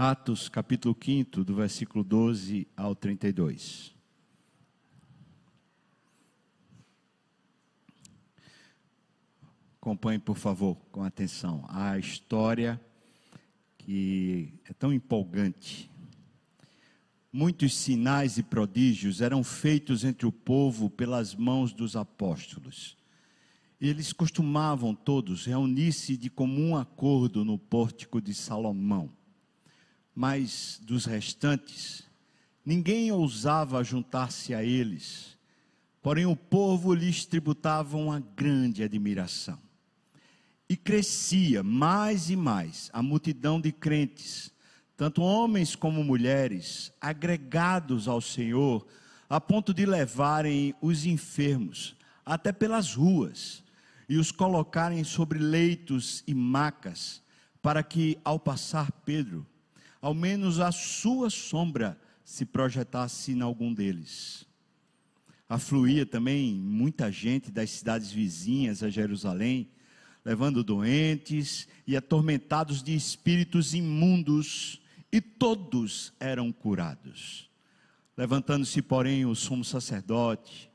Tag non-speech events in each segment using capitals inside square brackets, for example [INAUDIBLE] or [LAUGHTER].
Atos, capítulo 5, do versículo 12 ao 32. Acompanhe, por favor, com atenção, a história que é tão empolgante. Muitos sinais e prodígios eram feitos entre o povo pelas mãos dos apóstolos. Eles costumavam todos reunir-se de comum acordo no pórtico de Salomão. Mas dos restantes, ninguém ousava juntar-se a eles. Porém, o povo lhes tributava uma grande admiração. E crescia mais e mais a multidão de crentes, tanto homens como mulheres, agregados ao Senhor, a ponto de levarem os enfermos até pelas ruas e os colocarem sobre leitos e macas, para que, ao passar Pedro, ao menos a sua sombra se projetasse em algum deles. Afluía também muita gente das cidades vizinhas a Jerusalém, levando doentes e atormentados de espíritos imundos, e todos eram curados. Levantando-se, porém, o sumo sacerdote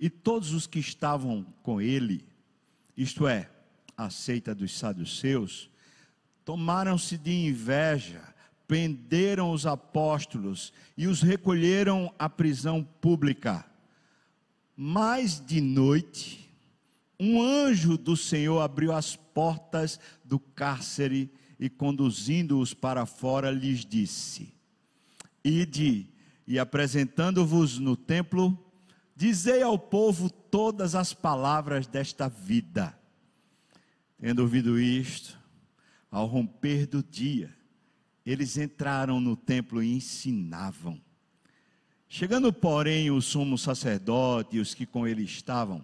e todos os que estavam com ele, isto é, a seita dos saduceus, tomaram-se de inveja, prenderam os apóstolos e os recolheram à prisão pública. Mas de noite, um anjo do Senhor abriu as portas do cárcere e, conduzindo-os para fora, lhes disse: Ide e apresentando-vos no templo, dizei ao povo todas as palavras desta vida. Tendo ouvido isto, ao romper do dia, eles entraram no templo e ensinavam. Chegando, porém, o sumo sacerdote e os que com ele estavam,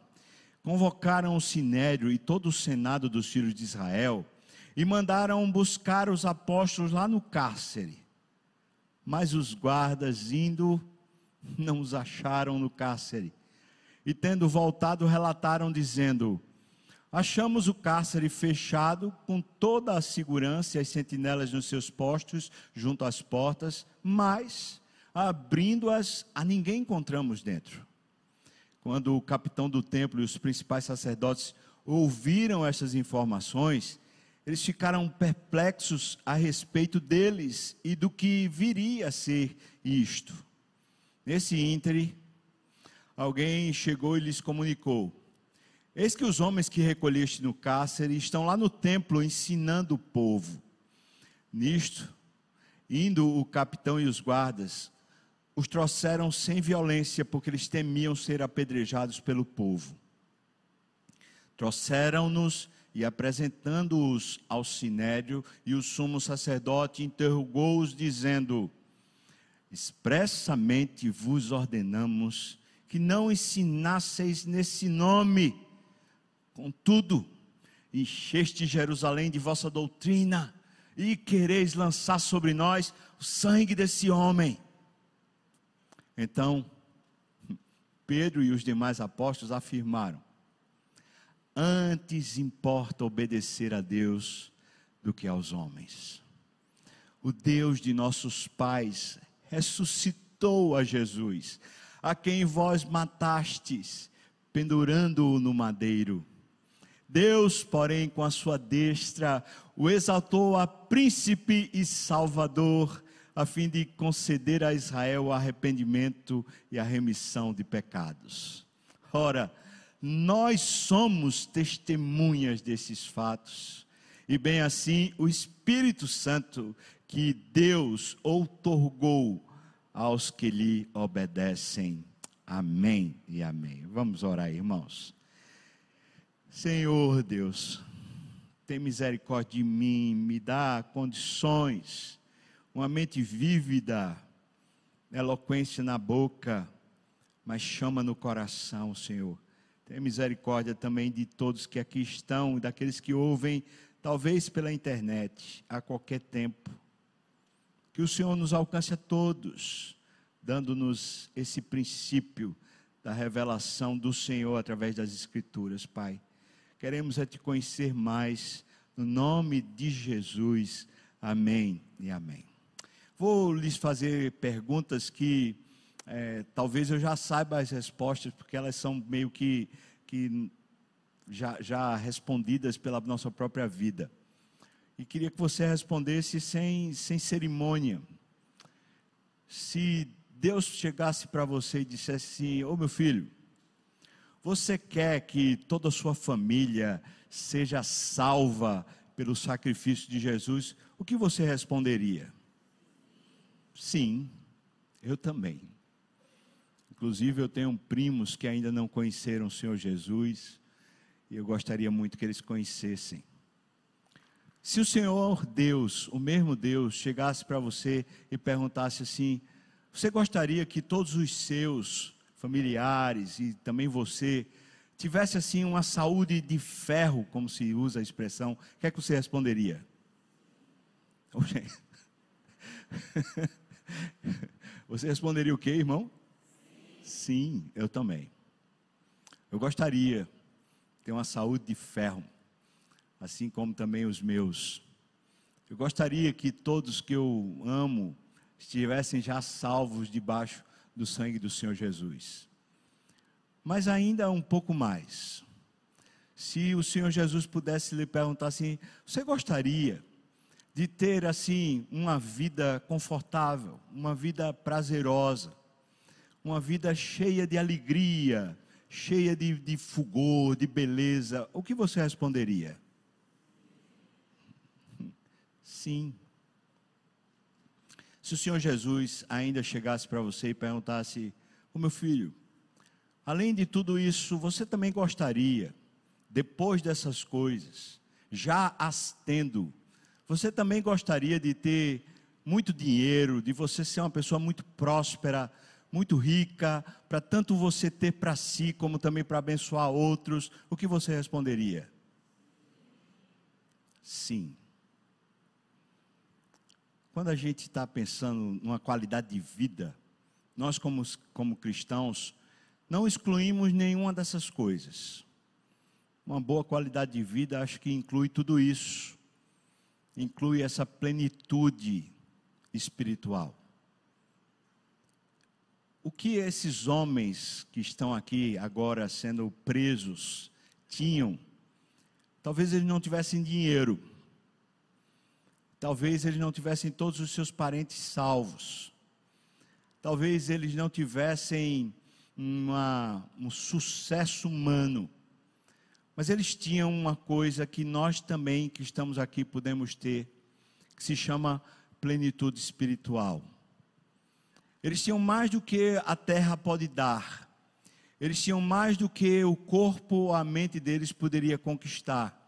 convocaram o sinédrio e todo o senado dos filhos de Israel e mandaram buscar os apóstolos lá no cárcere. Mas os guardas, indo, não os acharam no cárcere. E tendo voltado, relataram, dizendo: Achamos o cárcere fechado, com toda a segurança e as sentinelas nos seus postos, junto às portas, mas, abrindo-as, a ninguém encontramos dentro. Quando o capitão do templo e os principais sacerdotes ouviram essas informações, eles ficaram perplexos a respeito deles e do que viria a ser isto. Nesse íntere, alguém chegou e lhes comunicou: Eis que os homens que recolheste no cárcere estão lá no templo ensinando o povo. Nisto, indo o capitão e os guardas, os trouxeram sem violência, porque eles temiam ser apedrejados pelo povo. Trouxeram-nos e apresentando-os ao sinédrio, e o sumo sacerdote interrogou-os, dizendo: Expressamente vos ordenamos que não ensinasseis nesse nome. Contudo, encheste Jerusalém de vossa doutrina, e quereis lançar sobre nós o sangue desse homem. Então, Pedro e os demais apóstolos afirmaram: Antes importa obedecer a Deus do que aos homens. O Deus de nossos pais ressuscitou a Jesus, a quem vós matastes, pendurando-o no madeiro. Deus, porém, com a sua destra, o exaltou a príncipe e salvador a fim de conceder a Israel o arrependimento e a remissão de pecados. Ora, nós somos testemunhas desses fatos, e bem assim o Espírito Santo que Deus outorgou aos que lhe obedecem. Amém e amém. Vamos orar, irmãos. Senhor Deus, tem misericórdia de mim, me dá condições uma mente vívida, eloquência na boca, mas chama no coração, Senhor. Tenha misericórdia também de todos que aqui estão daqueles que ouvem, talvez pela internet, a qualquer tempo. Que o Senhor nos alcance a todos, dando-nos esse princípio da revelação do Senhor através das Escrituras, Pai. Queremos é te conhecer mais, no nome de Jesus. Amém e amém. Vou lhes fazer perguntas que é, talvez eu já saiba as respostas, porque elas são meio que, que já, já respondidas pela nossa própria vida. E queria que você respondesse sem, sem cerimônia. Se Deus chegasse para você e dissesse assim: Ô oh, meu filho, você quer que toda a sua família seja salva pelo sacrifício de Jesus? O que você responderia? Sim, eu também. Inclusive, eu tenho primos que ainda não conheceram o Senhor Jesus e eu gostaria muito que eles conhecessem. Se o Senhor Deus, o mesmo Deus, chegasse para você e perguntasse assim: você gostaria que todos os seus familiares e também você tivesse assim uma saúde de ferro, como se usa a expressão? O que é que você responderia? [LAUGHS] Você responderia o que, irmão? Sim, eu também. Eu gostaria de ter uma saúde de ferro, assim como também os meus. Eu gostaria que todos que eu amo estivessem já salvos debaixo do sangue do Senhor Jesus. Mas ainda um pouco mais. Se o Senhor Jesus pudesse lhe perguntar assim: você gostaria de ter assim uma vida confortável, uma vida prazerosa? uma vida cheia de alegria, cheia de, de fulgor, de beleza, o que você responderia? [LAUGHS] Sim. Se o Senhor Jesus ainda chegasse para você e perguntasse: O meu filho, além de tudo isso, você também gostaria, depois dessas coisas, já as tendo, você também gostaria de ter muito dinheiro, de você ser uma pessoa muito próspera, muito rica, para tanto você ter para si, como também para abençoar outros, o que você responderia? Sim. Quando a gente está pensando numa qualidade de vida, nós, como, como cristãos, não excluímos nenhuma dessas coisas. Uma boa qualidade de vida, acho que inclui tudo isso, inclui essa plenitude espiritual o que esses homens que estão aqui agora sendo presos tinham? Talvez eles não tivessem dinheiro. Talvez eles não tivessem todos os seus parentes salvos. Talvez eles não tivessem uma, um sucesso humano. Mas eles tinham uma coisa que nós também, que estamos aqui, podemos ter, que se chama plenitude espiritual. Eles tinham mais do que a terra pode dar. Eles tinham mais do que o corpo, a mente deles poderia conquistar.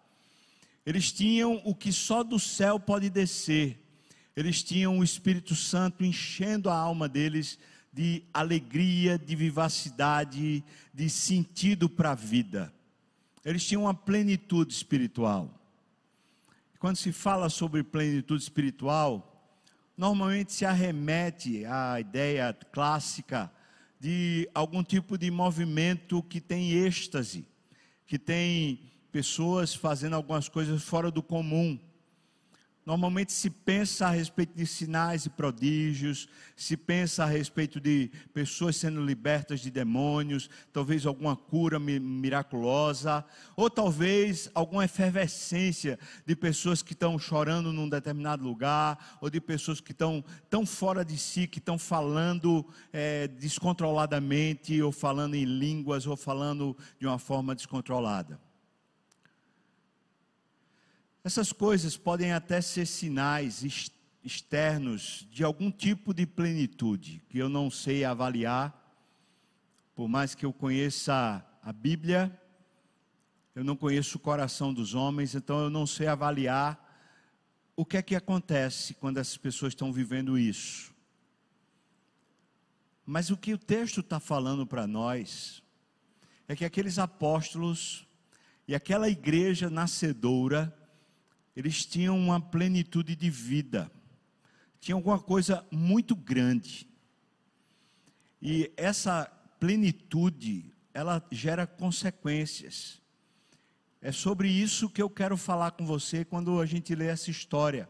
Eles tinham o que só do céu pode descer. Eles tinham o Espírito Santo enchendo a alma deles de alegria, de vivacidade, de sentido para a vida. Eles tinham uma plenitude espiritual. Quando se fala sobre plenitude espiritual, normalmente se arremete à ideia clássica de algum tipo de movimento que tem êxtase, que tem pessoas fazendo algumas coisas fora do comum. Normalmente se pensa a respeito de sinais e prodígios, se pensa a respeito de pessoas sendo libertas de demônios, talvez alguma cura miraculosa, ou talvez alguma efervescência de pessoas que estão chorando num determinado lugar, ou de pessoas que estão tão fora de si, que estão falando é, descontroladamente, ou falando em línguas, ou falando de uma forma descontrolada. Essas coisas podem até ser sinais externos de algum tipo de plenitude que eu não sei avaliar, por mais que eu conheça a Bíblia, eu não conheço o coração dos homens, então eu não sei avaliar o que é que acontece quando essas pessoas estão vivendo isso. Mas o que o texto está falando para nós é que aqueles apóstolos e aquela igreja nascedora, eles tinham uma plenitude de vida, tinham alguma coisa muito grande. E essa plenitude, ela gera consequências. É sobre isso que eu quero falar com você quando a gente lê essa história.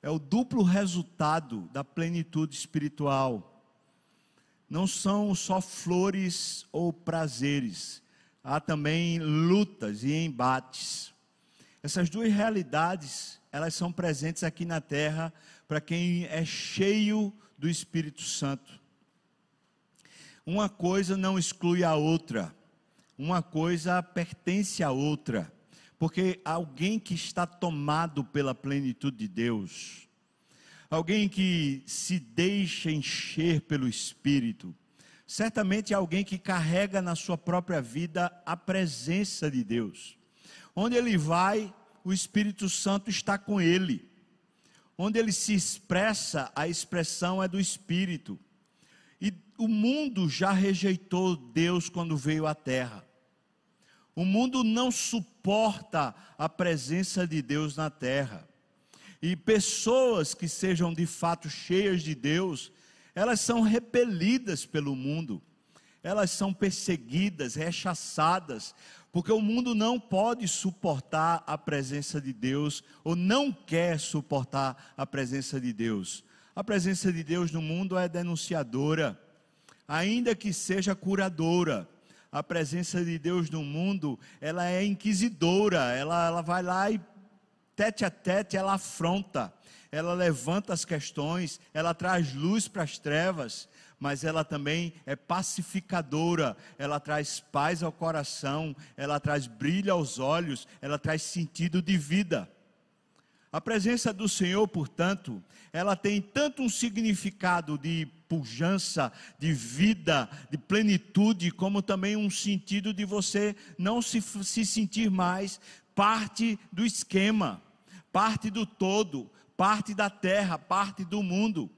é o duplo resultado da plenitude espiritual. Não são só flores ou prazeres, há também lutas e embates. Essas duas realidades, elas são presentes aqui na terra para quem é cheio do Espírito Santo. Uma coisa não exclui a outra, uma coisa pertence à outra, porque alguém que está tomado pela plenitude de Deus, alguém que se deixa encher pelo Espírito, certamente é alguém que carrega na sua própria vida a presença de Deus. Onde ele vai, o Espírito Santo está com ele. Onde ele se expressa, a expressão é do Espírito. E o mundo já rejeitou Deus quando veio à terra. O mundo não suporta a presença de Deus na terra. E pessoas que sejam de fato cheias de Deus, elas são repelidas pelo mundo, elas são perseguidas, rechaçadas, porque o mundo não pode suportar a presença de Deus, ou não quer suportar a presença de Deus. A presença de Deus no mundo é denunciadora, ainda que seja curadora. A presença de Deus no mundo, ela é inquisidora, ela, ela vai lá e tete a tete ela afronta, ela levanta as questões, ela traz luz para as trevas, mas ela também é pacificadora, ela traz paz ao coração, ela traz brilho aos olhos, ela traz sentido de vida. A presença do Senhor, portanto, ela tem tanto um significado de pujança, de vida, de plenitude, como também um sentido de você não se, se sentir mais parte do esquema, parte do todo, parte da terra, parte do mundo.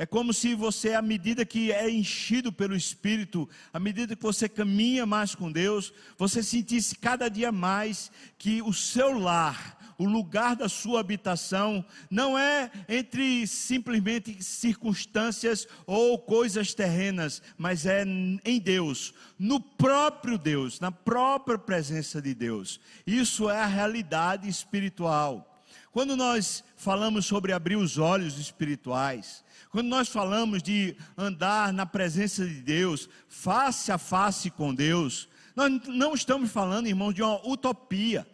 É como se você, à medida que é enchido pelo Espírito, à medida que você caminha mais com Deus, você sentisse cada dia mais que o seu lar, o lugar da sua habitação, não é entre simplesmente circunstâncias ou coisas terrenas, mas é em Deus, no próprio Deus, na própria presença de Deus. Isso é a realidade espiritual. Quando nós falamos sobre abrir os olhos espirituais, quando nós falamos de andar na presença de Deus, face a face com Deus, nós não estamos falando, irmãos, de uma utopia.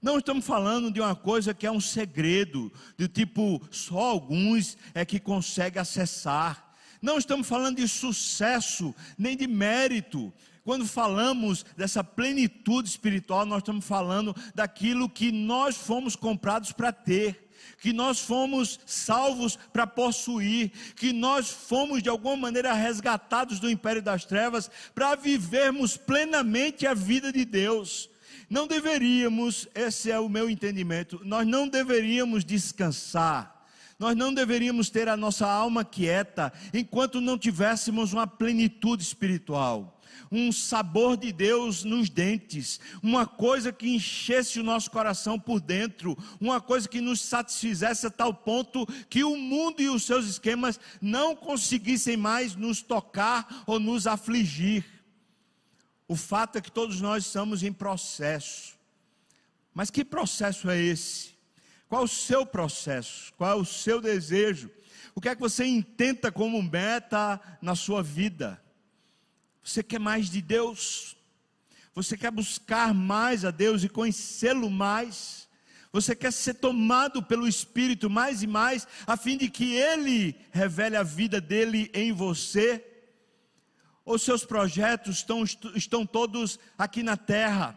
Não estamos falando de uma coisa que é um segredo, do tipo só alguns é que conseguem acessar. Não estamos falando de sucesso, nem de mérito. Quando falamos dessa plenitude espiritual, nós estamos falando daquilo que nós fomos comprados para ter, que nós fomos salvos para possuir, que nós fomos de alguma maneira resgatados do império das trevas para vivermos plenamente a vida de Deus. Não deveríamos, esse é o meu entendimento, nós não deveríamos descansar nós não deveríamos ter a nossa alma quieta enquanto não tivéssemos uma plenitude espiritual um sabor de Deus nos dentes, uma coisa que enchesse o nosso coração por dentro, uma coisa que nos satisfizesse a tal ponto que o mundo e os seus esquemas não conseguissem mais nos tocar ou nos afligir. O fato é que todos nós estamos em processo. Mas que processo é esse? Qual o seu processo? Qual é o seu desejo? O que é que você intenta como meta na sua vida? Você quer mais de Deus? Você quer buscar mais a Deus e conhecê-lo mais? Você quer ser tomado pelo Espírito mais e mais, a fim de que Ele revele a vida dele em você? Ou seus projetos estão, estão todos aqui na terra?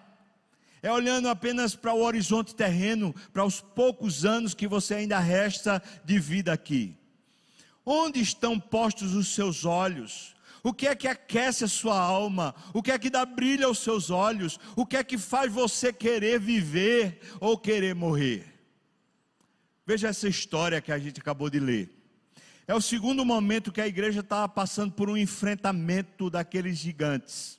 É olhando apenas para o horizonte terreno, para os poucos anos que você ainda resta de vida aqui. Onde estão postos os seus olhos? O que é que aquece a sua alma? O que é que dá brilho aos seus olhos? O que é que faz você querer viver ou querer morrer? Veja essa história que a gente acabou de ler. É o segundo momento que a igreja estava passando por um enfrentamento daqueles gigantes.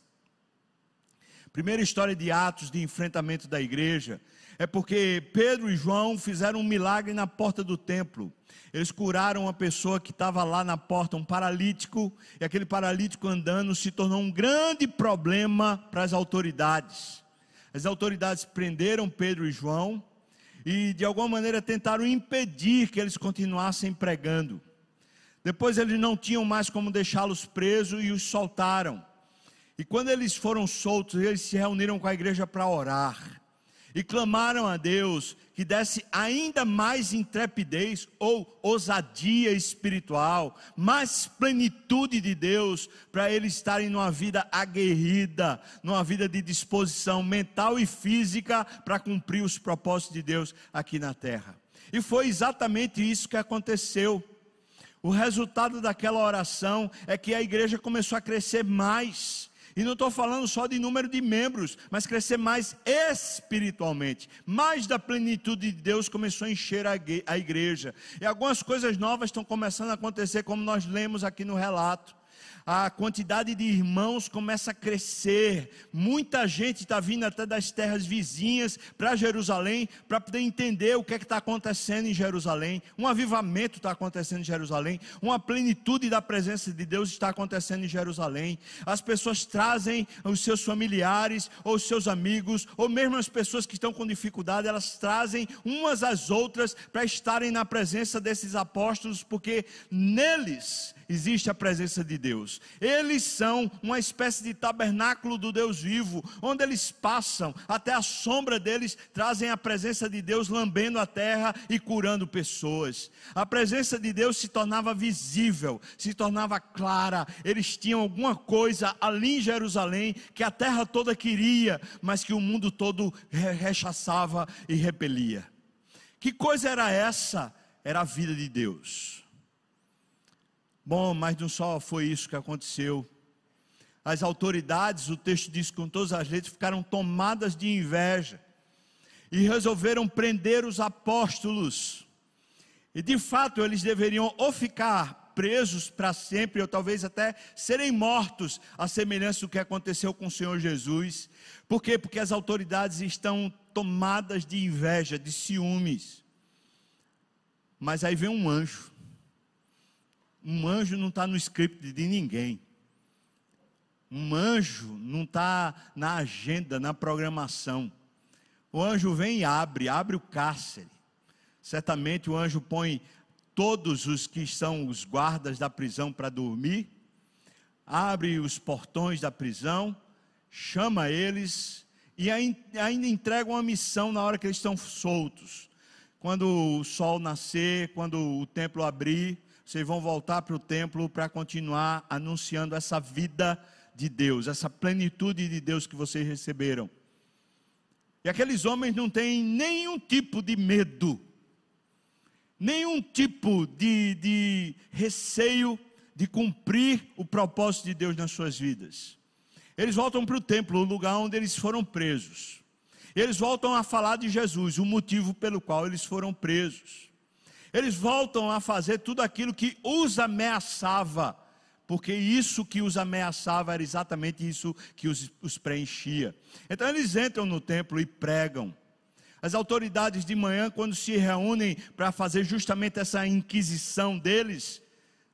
Primeira história de Atos de enfrentamento da igreja é porque Pedro e João fizeram um milagre na porta do templo. Eles curaram uma pessoa que estava lá na porta, um paralítico, e aquele paralítico andando se tornou um grande problema para as autoridades. As autoridades prenderam Pedro e João, e de alguma maneira tentaram impedir que eles continuassem pregando. Depois eles não tinham mais como deixá-los presos e os soltaram. E quando eles foram soltos, eles se reuniram com a igreja para orar e clamaram a Deus que desse ainda mais intrepidez ou ousadia espiritual, mais plenitude de Deus, para eles estarem numa vida aguerrida, numa vida de disposição mental e física para cumprir os propósitos de Deus aqui na terra. E foi exatamente isso que aconteceu. O resultado daquela oração é que a igreja começou a crescer mais e não estou falando só de número de membros, mas crescer mais espiritualmente. Mais da plenitude de Deus começou a encher a igreja. E algumas coisas novas estão começando a acontecer, como nós lemos aqui no relato a quantidade de irmãos começa a crescer. Muita gente está vindo até das terras vizinhas para Jerusalém para poder entender o que é está acontecendo em Jerusalém. Um avivamento está acontecendo em Jerusalém. Uma plenitude da presença de Deus está acontecendo em Jerusalém. As pessoas trazem os seus familiares, ou os seus amigos, ou mesmo as pessoas que estão com dificuldade, elas trazem umas às outras para estarem na presença desses apóstolos, porque neles existe a presença de Deus. Eles são uma espécie de tabernáculo do Deus vivo, onde eles passam, até a sombra deles trazem a presença de Deus lambendo a terra e curando pessoas. A presença de Deus se tornava visível, se tornava clara. Eles tinham alguma coisa ali em Jerusalém que a terra toda queria, mas que o mundo todo rechaçava e repelia. Que coisa era essa? Era a vida de Deus. Bom, mas não só foi isso que aconteceu. As autoridades, o texto diz com todas as letras, ficaram tomadas de inveja e resolveram prender os apóstolos. E de fato eles deveriam ou ficar presos para sempre, ou talvez até serem mortos, à semelhança do que aconteceu com o Senhor Jesus. Por quê? Porque as autoridades estão tomadas de inveja, de ciúmes. Mas aí vem um anjo um anjo não está no script de ninguém. Um anjo não está na agenda, na programação. O anjo vem e abre, abre o cárcere. Certamente o anjo põe todos os que são os guardas da prisão para dormir, abre os portões da prisão, chama eles e ainda entrega uma missão na hora que eles estão soltos. Quando o sol nascer, quando o templo abrir, vocês vão voltar para o templo para continuar anunciando essa vida de Deus, essa plenitude de Deus que vocês receberam. E aqueles homens não têm nenhum tipo de medo, nenhum tipo de, de receio de cumprir o propósito de Deus nas suas vidas. Eles voltam para o templo, o lugar onde eles foram presos. Eles voltam a falar de Jesus, o motivo pelo qual eles foram presos. Eles voltam a fazer tudo aquilo que os ameaçava, porque isso que os ameaçava era exatamente isso que os, os preenchia. Então eles entram no templo e pregam. As autoridades de manhã, quando se reúnem para fazer justamente essa inquisição deles,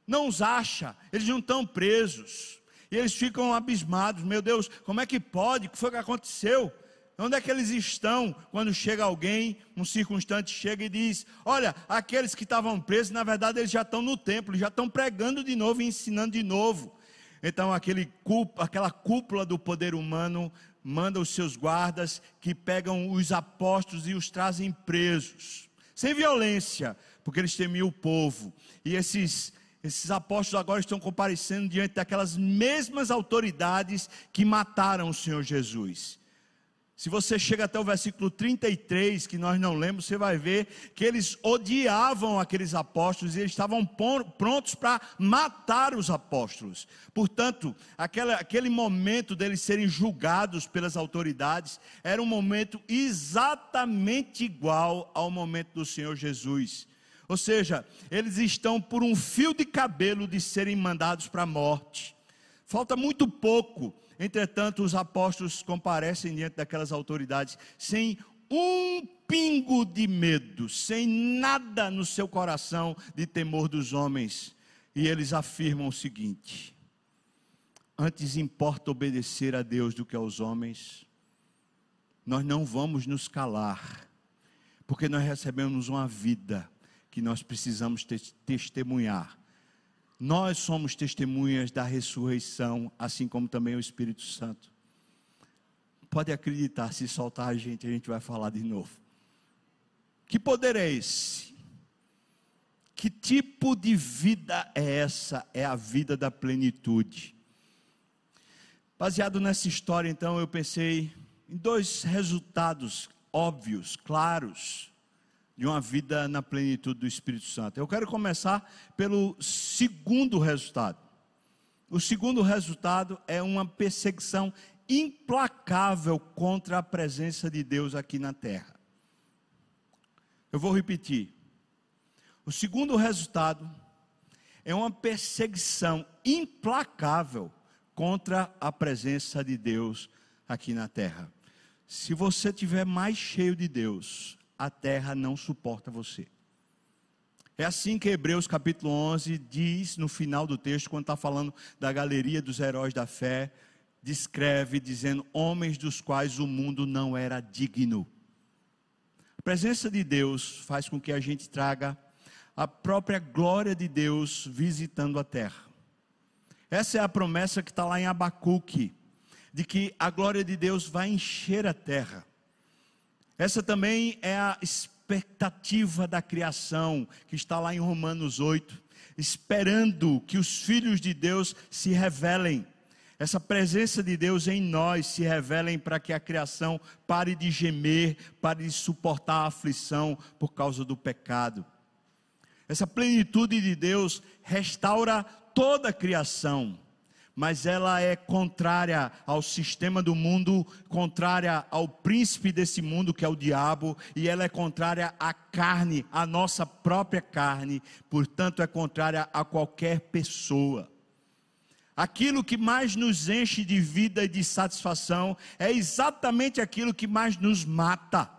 não os acha, eles não estão presos. E eles ficam abismados, meu Deus, como é que pode? O que foi que aconteceu? Onde é que eles estão quando chega alguém, um circunstante chega e diz: Olha, aqueles que estavam presos, na verdade eles já estão no templo, já estão pregando de novo e ensinando de novo. Então, aquele, aquela cúpula do poder humano manda os seus guardas que pegam os apóstolos e os trazem presos, sem violência, porque eles temiam o povo. E esses, esses apóstolos agora estão comparecendo diante daquelas mesmas autoridades que mataram o Senhor Jesus. Se você chega até o versículo 33, que nós não lemos, você vai ver que eles odiavam aqueles apóstolos e eles estavam prontos para matar os apóstolos. Portanto, aquele, aquele momento deles serem julgados pelas autoridades era um momento exatamente igual ao momento do Senhor Jesus. Ou seja, eles estão por um fio de cabelo de serem mandados para a morte. Falta muito pouco Entretanto, os apóstolos comparecem diante daquelas autoridades sem um pingo de medo, sem nada no seu coração de temor dos homens. E eles afirmam o seguinte: Antes importa obedecer a Deus do que aos homens. Nós não vamos nos calar, porque nós recebemos uma vida que nós precisamos testemunhar. Nós somos testemunhas da ressurreição, assim como também o Espírito Santo. Pode acreditar, se soltar a gente, a gente vai falar de novo. Que poder é esse? Que tipo de vida é essa? É a vida da plenitude. Baseado nessa história, então, eu pensei em dois resultados óbvios, claros, de uma vida na plenitude do Espírito Santo. Eu quero começar pelo segundo resultado. O segundo resultado é uma perseguição implacável contra a presença de Deus aqui na terra. Eu vou repetir. O segundo resultado é uma perseguição implacável contra a presença de Deus aqui na terra. Se você tiver mais cheio de Deus, a terra não suporta você. É assim que Hebreus capítulo 11 diz no final do texto, quando está falando da galeria dos heróis da fé, descreve dizendo: homens dos quais o mundo não era digno. A presença de Deus faz com que a gente traga a própria glória de Deus visitando a terra. Essa é a promessa que está lá em Abacuque, de que a glória de Deus vai encher a terra. Essa também é a expectativa da criação, que está lá em Romanos 8, esperando que os filhos de Deus se revelem. Essa presença de Deus em nós se revelem para que a criação pare de gemer, pare de suportar a aflição por causa do pecado. Essa plenitude de Deus restaura toda a criação mas ela é contrária ao sistema do mundo, contrária ao príncipe desse mundo, que é o diabo, e ela é contrária à carne, à nossa própria carne, portanto, é contrária a qualquer pessoa. Aquilo que mais nos enche de vida e de satisfação é exatamente aquilo que mais nos mata.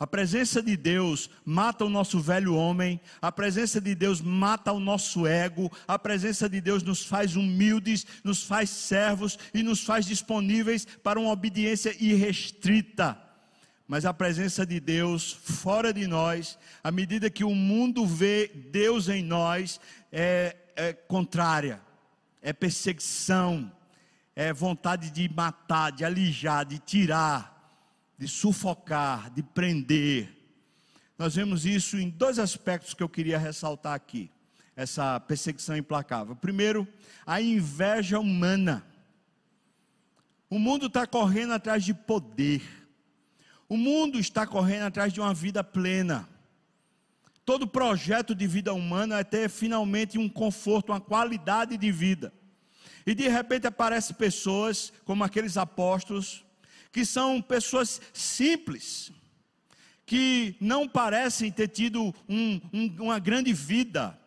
A presença de Deus mata o nosso velho homem, a presença de Deus mata o nosso ego, a presença de Deus nos faz humildes, nos faz servos e nos faz disponíveis para uma obediência irrestrita. Mas a presença de Deus fora de nós, à medida que o mundo vê Deus em nós, é, é contrária, é perseguição, é vontade de matar, de alijar, de tirar de sufocar, de prender. Nós vemos isso em dois aspectos que eu queria ressaltar aqui, essa perseguição implacável. Primeiro, a inveja humana. O mundo está correndo atrás de poder, o mundo está correndo atrás de uma vida plena. Todo projeto de vida humana é ter finalmente um conforto, uma qualidade de vida. E de repente aparecem pessoas como aqueles apóstolos que são pessoas simples, que não parecem ter tido um, um, uma grande vida,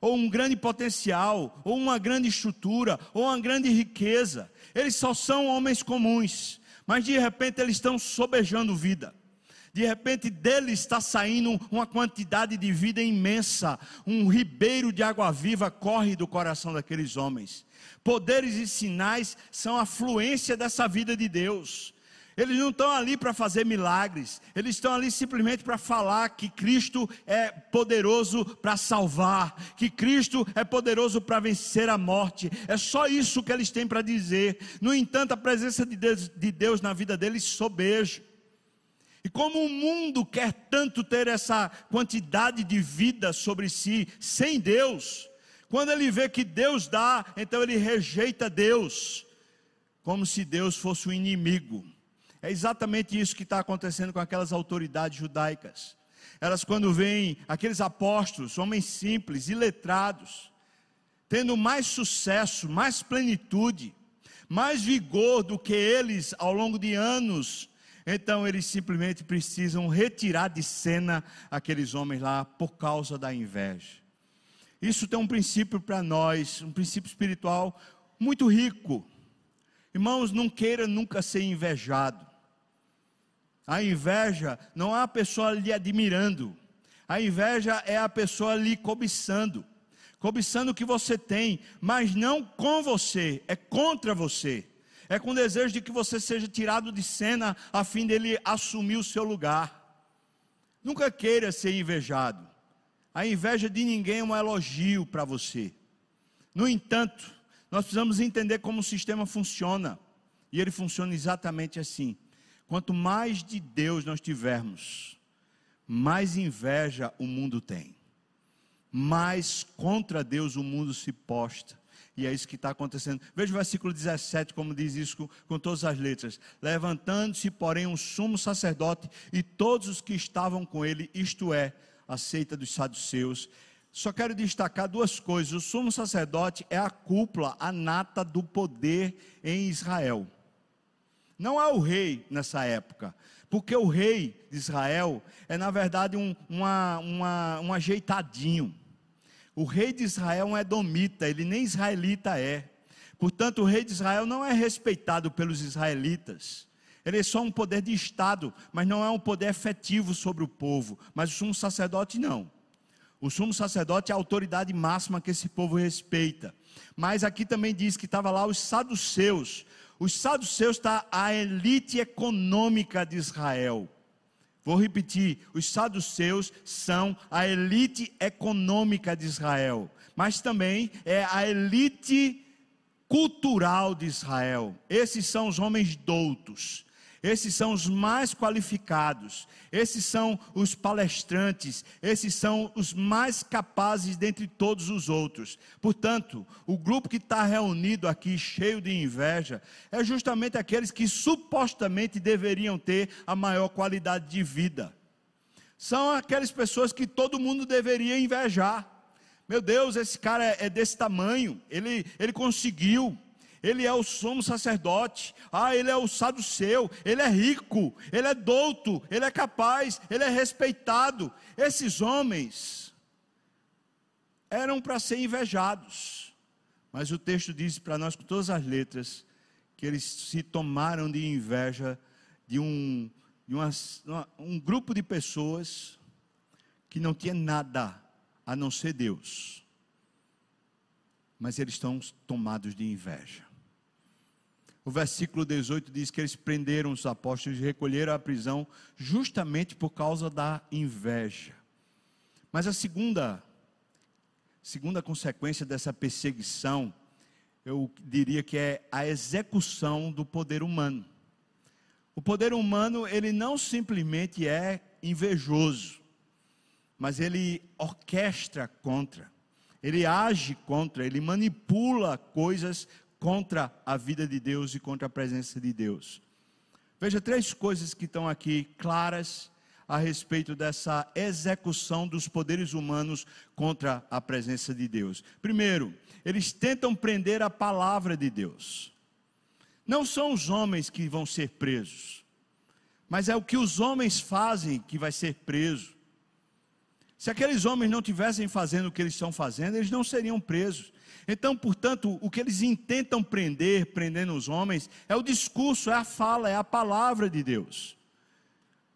ou um grande potencial, ou uma grande estrutura, ou uma grande riqueza. Eles só são homens comuns, mas de repente eles estão sobejando vida. De repente dele está saindo uma quantidade de vida imensa, um ribeiro de água viva corre do coração daqueles homens. Poderes e sinais são a fluência dessa vida de Deus. Eles não estão ali para fazer milagres, eles estão ali simplesmente para falar que Cristo é poderoso para salvar, que Cristo é poderoso para vencer a morte. É só isso que eles têm para dizer. No entanto, a presença de Deus, de Deus na vida deles sobeja. E como o mundo quer tanto ter essa quantidade de vida sobre si sem Deus, quando ele vê que Deus dá, então ele rejeita Deus, como se Deus fosse o inimigo. É exatamente isso que está acontecendo com aquelas autoridades judaicas. Elas, quando veem aqueles apóstolos, homens simples, iletrados, tendo mais sucesso, mais plenitude, mais vigor do que eles ao longo de anos, então eles simplesmente precisam retirar de cena aqueles homens lá por causa da inveja. Isso tem um princípio para nós, um princípio espiritual muito rico. Irmãos, não queira nunca ser invejado. A inveja não é a pessoa lhe admirando, a inveja é a pessoa lhe cobiçando, cobiçando o que você tem, mas não com você, é contra você. É com desejo de que você seja tirado de cena a fim dele assumir o seu lugar. Nunca queira ser invejado. A inveja de ninguém é um elogio para você. No entanto, nós precisamos entender como o sistema funciona. E ele funciona exatamente assim. Quanto mais de Deus nós tivermos, mais inveja o mundo tem. Mais contra Deus o mundo se posta. E é isso que está acontecendo. Veja o versículo 17, como diz isso com, com todas as letras. Levantando-se, porém, um sumo sacerdote e todos os que estavam com ele, isto é, a seita dos saduceus. Só quero destacar duas coisas. O sumo sacerdote é a cúpula, a nata do poder em Israel. Não é o rei nessa época, porque o rei de Israel é, na verdade, um, uma, uma, um ajeitadinho o rei de Israel é um edomita, ele nem israelita é. Portanto, o rei de Israel não é respeitado pelos israelitas. Ele é só um poder de Estado, mas não é um poder efetivo sobre o povo. Mas o sumo sacerdote não. O sumo sacerdote é a autoridade máxima que esse povo respeita. Mas aqui também diz que estava lá os saduceus. Os saduceus está a elite econômica de Israel. Vou repetir: os saduceus são a elite econômica de Israel, mas também é a elite cultural de Israel. Esses são os homens doutos. Esses são os mais qualificados, esses são os palestrantes, esses são os mais capazes dentre todos os outros. Portanto, o grupo que está reunido aqui, cheio de inveja, é justamente aqueles que supostamente deveriam ter a maior qualidade de vida. São aquelas pessoas que todo mundo deveria invejar. Meu Deus, esse cara é, é desse tamanho, ele, ele conseguiu, ele é o sumo sacerdote, ah, ele é o saduceu, ele é rico, ele é douto, ele é capaz, ele é respeitado. Esses homens eram para ser invejados, mas o texto diz para nós com todas as letras que eles se tomaram de inveja de um, de uma, um grupo de pessoas que não tinha nada a não ser Deus, mas eles estão tomados de inveja. O versículo 18 diz que eles prenderam os apóstolos e recolheram à prisão justamente por causa da inveja. Mas a segunda segunda consequência dessa perseguição, eu diria que é a execução do poder humano. O poder humano, ele não simplesmente é invejoso, mas ele orquestra contra, ele age contra, ele manipula coisas contra a vida de Deus e contra a presença de Deus. Veja três coisas que estão aqui claras a respeito dessa execução dos poderes humanos contra a presença de Deus. Primeiro, eles tentam prender a palavra de Deus. Não são os homens que vão ser presos, mas é o que os homens fazem que vai ser preso. Se aqueles homens não tivessem fazendo o que eles estão fazendo, eles não seriam presos. Então, portanto, o que eles intentam prender, prendendo os homens, é o discurso, é a fala, é a palavra de Deus.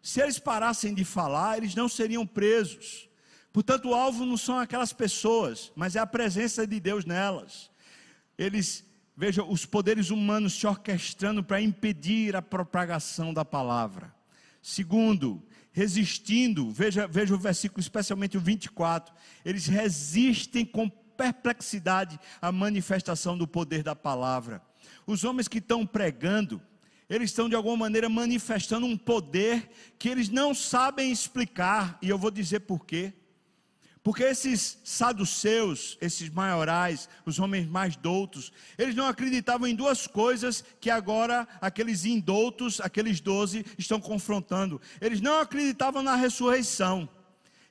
Se eles parassem de falar, eles não seriam presos. Portanto, o alvo não são aquelas pessoas, mas é a presença de Deus nelas. Eles, veja, os poderes humanos se orquestrando para impedir a propagação da palavra. Segundo, resistindo, veja, veja o versículo, especialmente o 24, eles resistem com perplexidade a manifestação do poder da palavra. Os homens que estão pregando, eles estão de alguma maneira manifestando um poder que eles não sabem explicar, e eu vou dizer por quê. Porque esses saduceus, esses maiorais, os homens mais doutos, eles não acreditavam em duas coisas que agora aqueles indoutos, aqueles doze, estão confrontando. Eles não acreditavam na ressurreição.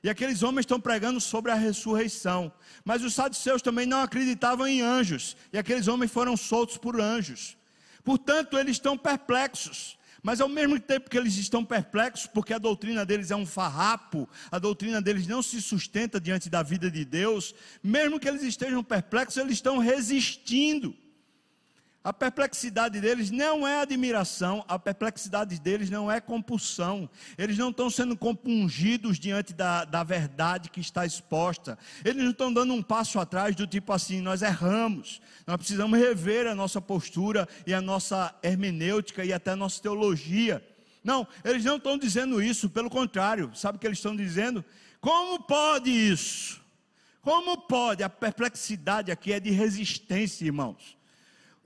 E aqueles homens estão pregando sobre a ressurreição. Mas os saduceus também não acreditavam em anjos. E aqueles homens foram soltos por anjos. Portanto, eles estão perplexos. Mas ao mesmo tempo que eles estão perplexos, porque a doutrina deles é um farrapo, a doutrina deles não se sustenta diante da vida de Deus, mesmo que eles estejam perplexos, eles estão resistindo. A perplexidade deles não é admiração, a perplexidade deles não é compulsão. Eles não estão sendo compungidos diante da, da verdade que está exposta. Eles não estão dando um passo atrás do tipo assim: nós erramos, nós precisamos rever a nossa postura e a nossa hermenêutica e até a nossa teologia. Não, eles não estão dizendo isso, pelo contrário, sabe o que eles estão dizendo? Como pode isso? Como pode? A perplexidade aqui é de resistência, irmãos.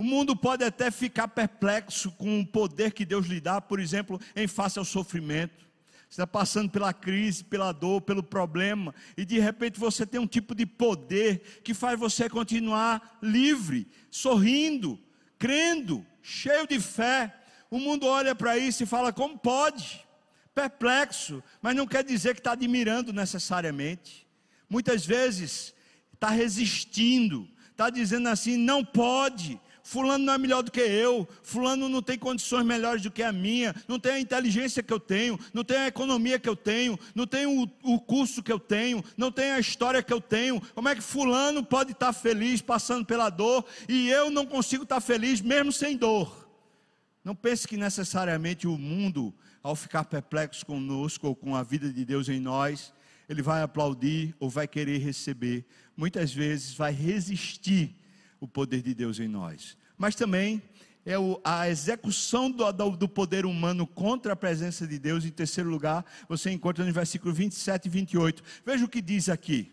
O mundo pode até ficar perplexo com o poder que Deus lhe dá, por exemplo, em face ao sofrimento. Você está passando pela crise, pela dor, pelo problema, e de repente você tem um tipo de poder que faz você continuar livre, sorrindo, crendo, cheio de fé. O mundo olha para isso e fala: como pode? Perplexo, mas não quer dizer que está admirando necessariamente. Muitas vezes está resistindo, está dizendo assim: não pode, Fulano não é melhor do que eu, Fulano não tem condições melhores do que a minha, não tem a inteligência que eu tenho, não tem a economia que eu tenho, não tem o, o curso que eu tenho, não tem a história que eu tenho. Como é que Fulano pode estar feliz passando pela dor e eu não consigo estar feliz mesmo sem dor? Não pense que necessariamente o mundo, ao ficar perplexo conosco ou com a vida de Deus em nós, ele vai aplaudir ou vai querer receber. Muitas vezes vai resistir o poder de Deus em nós. Mas também é a execução do, poder humano contra a presença de Deus. Em terceiro lugar, você encontra no versículo 27 e 28. Veja o que diz aqui.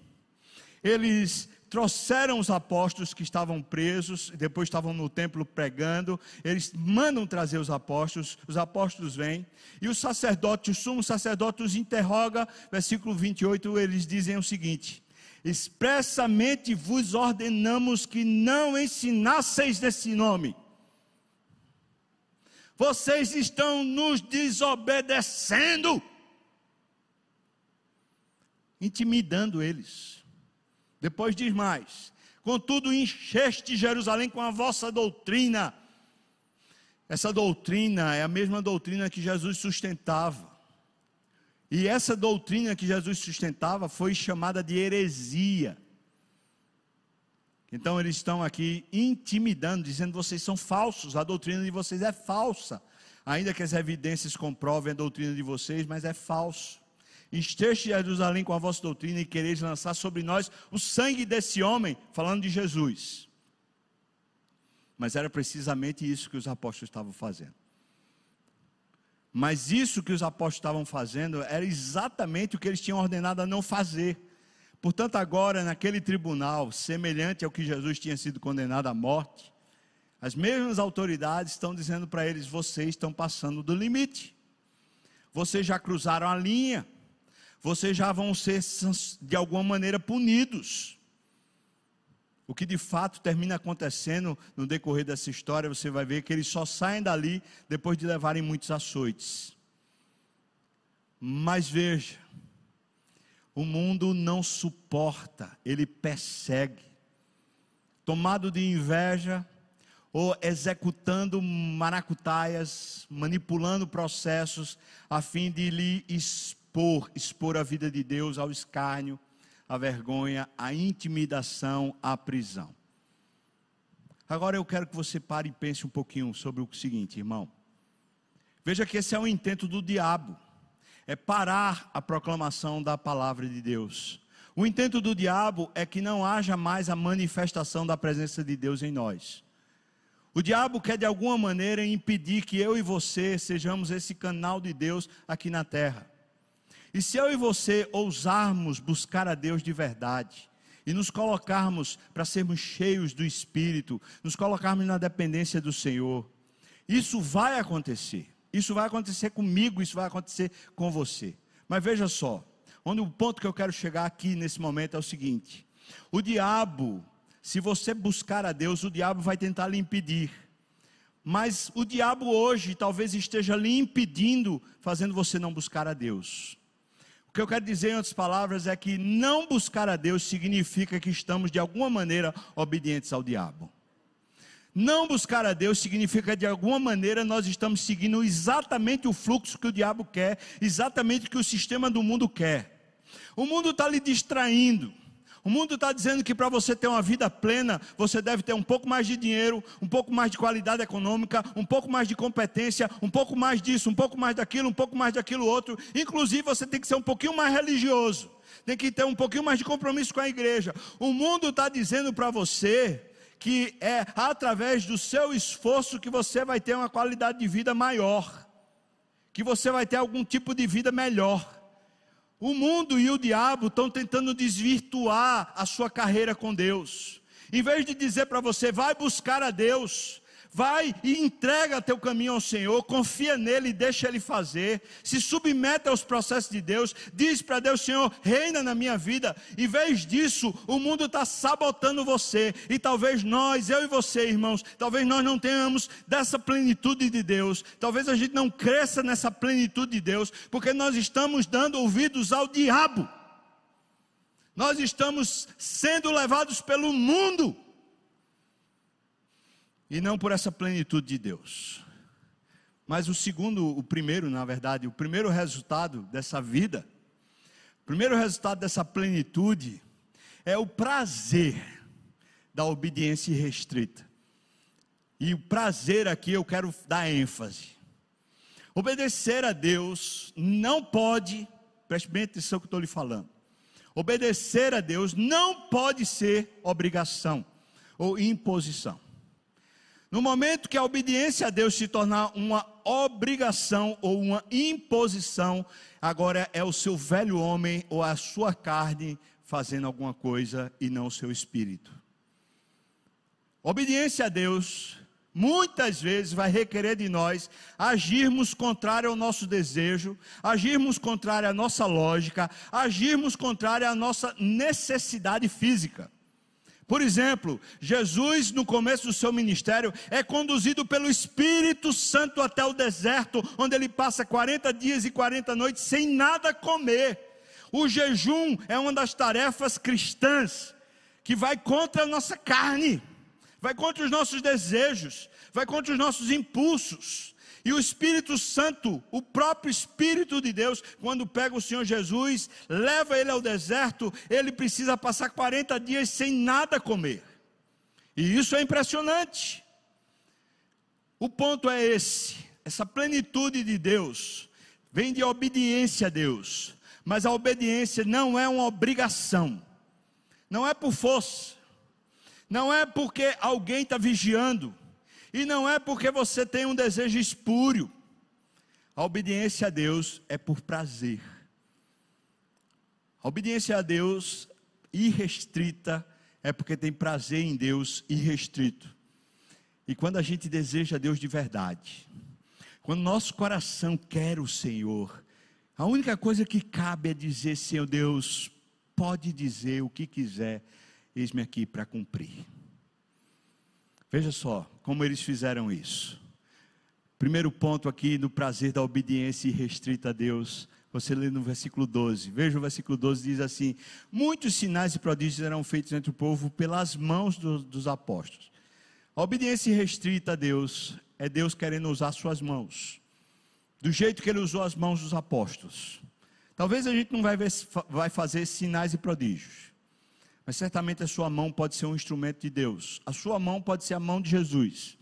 Eles trouxeram os apóstolos que estavam presos, depois estavam no templo pregando, eles mandam trazer os apóstolos, os apóstolos vêm, e o sacerdote, o sumo sacerdote os interroga, versículo 28, eles dizem o seguinte: expressamente vos ordenamos que não ensinasseis nesse nome. Vocês estão nos desobedecendo, intimidando eles. Depois diz mais: contudo, encheste Jerusalém com a vossa doutrina. Essa doutrina é a mesma doutrina que Jesus sustentava. E essa doutrina que Jesus sustentava foi chamada de heresia. Então eles estão aqui intimidando, dizendo: vocês são falsos, a doutrina de vocês é falsa. Ainda que as evidências comprovem a doutrina de vocês, mas é falso. Esteste Jerusalém com a vossa doutrina e quereis lançar sobre nós o sangue desse homem, falando de Jesus. Mas era precisamente isso que os apóstolos estavam fazendo. Mas isso que os apóstolos estavam fazendo era exatamente o que eles tinham ordenado a não fazer. Portanto, agora, naquele tribunal, semelhante ao que Jesus tinha sido condenado à morte, as mesmas autoridades estão dizendo para eles: vocês estão passando do limite, vocês já cruzaram a linha, vocês já vão ser, de alguma maneira, punidos. O que de fato termina acontecendo no decorrer dessa história, você vai ver que eles só saem dali depois de levarem muitos açoites. Mas veja, o mundo não suporta, ele persegue. Tomado de inveja, ou executando maracutaias, manipulando processos, a fim de lhe expor, expor a vida de Deus ao escárnio a vergonha, a intimidação, a prisão. Agora eu quero que você pare e pense um pouquinho sobre o seguinte, irmão. Veja que esse é o intento do diabo, é parar a proclamação da palavra de Deus. O intento do diabo é que não haja mais a manifestação da presença de Deus em nós. O diabo quer de alguma maneira impedir que eu e você sejamos esse canal de Deus aqui na terra. E se eu e você ousarmos buscar a Deus de verdade, e nos colocarmos para sermos cheios do Espírito, nos colocarmos na dependência do Senhor, isso vai acontecer. Isso vai acontecer comigo, isso vai acontecer com você. Mas veja só, onde o ponto que eu quero chegar aqui nesse momento é o seguinte: o diabo, se você buscar a Deus, o diabo vai tentar lhe impedir. Mas o diabo hoje talvez esteja lhe impedindo, fazendo você não buscar a Deus. O que eu quero dizer em outras palavras é que não buscar a Deus significa que estamos de alguma maneira obedientes ao diabo. Não buscar a Deus significa de alguma maneira nós estamos seguindo exatamente o fluxo que o diabo quer, exatamente o que o sistema do mundo quer. O mundo está lhe distraindo. O mundo está dizendo que para você ter uma vida plena, você deve ter um pouco mais de dinheiro, um pouco mais de qualidade econômica, um pouco mais de competência, um pouco mais disso, um pouco mais daquilo, um pouco mais daquilo outro. Inclusive, você tem que ser um pouquinho mais religioso, tem que ter um pouquinho mais de compromisso com a igreja. O mundo está dizendo para você que é através do seu esforço que você vai ter uma qualidade de vida maior que você vai ter algum tipo de vida melhor. O mundo e o diabo estão tentando desvirtuar a sua carreira com Deus. Em vez de dizer para você, vai buscar a Deus, Vai e entrega teu caminho ao Senhor, confia nele e deixa ele fazer. Se submete aos processos de Deus, diz para Deus, Senhor, reina na minha vida. Em vez disso, o mundo está sabotando você. E talvez nós, eu e você, irmãos, talvez nós não tenhamos dessa plenitude de Deus. Talvez a gente não cresça nessa plenitude de Deus, porque nós estamos dando ouvidos ao diabo. Nós estamos sendo levados pelo mundo e não por essa plenitude de Deus. Mas o segundo, o primeiro, na verdade, o primeiro resultado dessa vida, o primeiro resultado dessa plenitude é o prazer da obediência restrita. E o prazer aqui eu quero dar ênfase. Obedecer a Deus não pode, preste bem atenção que eu estou lhe falando. Obedecer a Deus não pode ser obrigação ou imposição. No momento que a obediência a Deus se tornar uma obrigação ou uma imposição, agora é o seu velho homem ou a sua carne fazendo alguma coisa e não o seu espírito. Obediência a Deus muitas vezes vai requerer de nós agirmos contrário ao nosso desejo, agirmos contrário à nossa lógica, agirmos contrário à nossa necessidade física. Por exemplo, Jesus, no começo do seu ministério, é conduzido pelo Espírito Santo até o deserto, onde ele passa 40 dias e 40 noites sem nada comer. O jejum é uma das tarefas cristãs que vai contra a nossa carne, vai contra os nossos desejos, vai contra os nossos impulsos. E o Espírito Santo, o próprio Espírito de Deus, quando pega o Senhor Jesus, leva ele ao deserto, ele precisa passar 40 dias sem nada comer. E isso é impressionante. O ponto é esse: essa plenitude de Deus vem de obediência a Deus, mas a obediência não é uma obrigação, não é por força, não é porque alguém está vigiando, e não é porque você tem um desejo espúrio. A obediência a Deus é por prazer. A obediência a Deus irrestrita é porque tem prazer em Deus irrestrito. E quando a gente deseja Deus de verdade, quando nosso coração quer o Senhor, a única coisa que cabe é dizer: Senhor Deus, pode dizer o que quiser, eis-me aqui para cumprir. Veja só como eles fizeram isso. Primeiro ponto aqui no prazer da obediência irrestrita a Deus. Você lê no versículo 12. Veja o versículo 12: diz assim: Muitos sinais e prodígios eram feitos entre o povo pelas mãos do, dos apóstolos. A obediência irrestrita a Deus é Deus querendo usar suas mãos, do jeito que Ele usou as mãos dos apóstolos. Talvez a gente não vai, ver, vai fazer sinais e prodígios, mas certamente a sua mão pode ser um instrumento de Deus. A sua mão pode ser a mão de Jesus.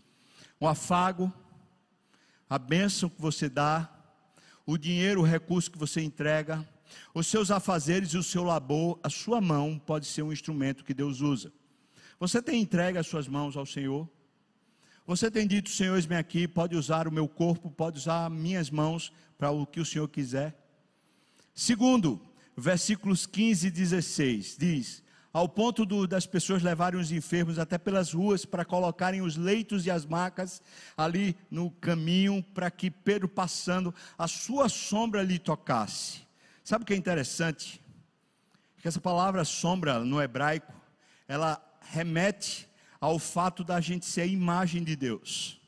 Um afago, a bênção que você dá, o dinheiro, o recurso que você entrega, os seus afazeres e o seu labor, a sua mão pode ser um instrumento que Deus usa. Você tem entregue as suas mãos ao Senhor? Você tem dito, Senhor, eis-me aqui, pode usar o meu corpo, pode usar minhas mãos para o que o Senhor quiser. Segundo, versículos 15 e 16 diz: ao ponto do, das pessoas levarem os enfermos até pelas ruas para colocarem os leitos e as macas ali no caminho, para que Pedro passando, a sua sombra lhe tocasse. Sabe o que é interessante? Que essa palavra sombra no hebraico, ela remete ao fato da gente ser a imagem de Deus.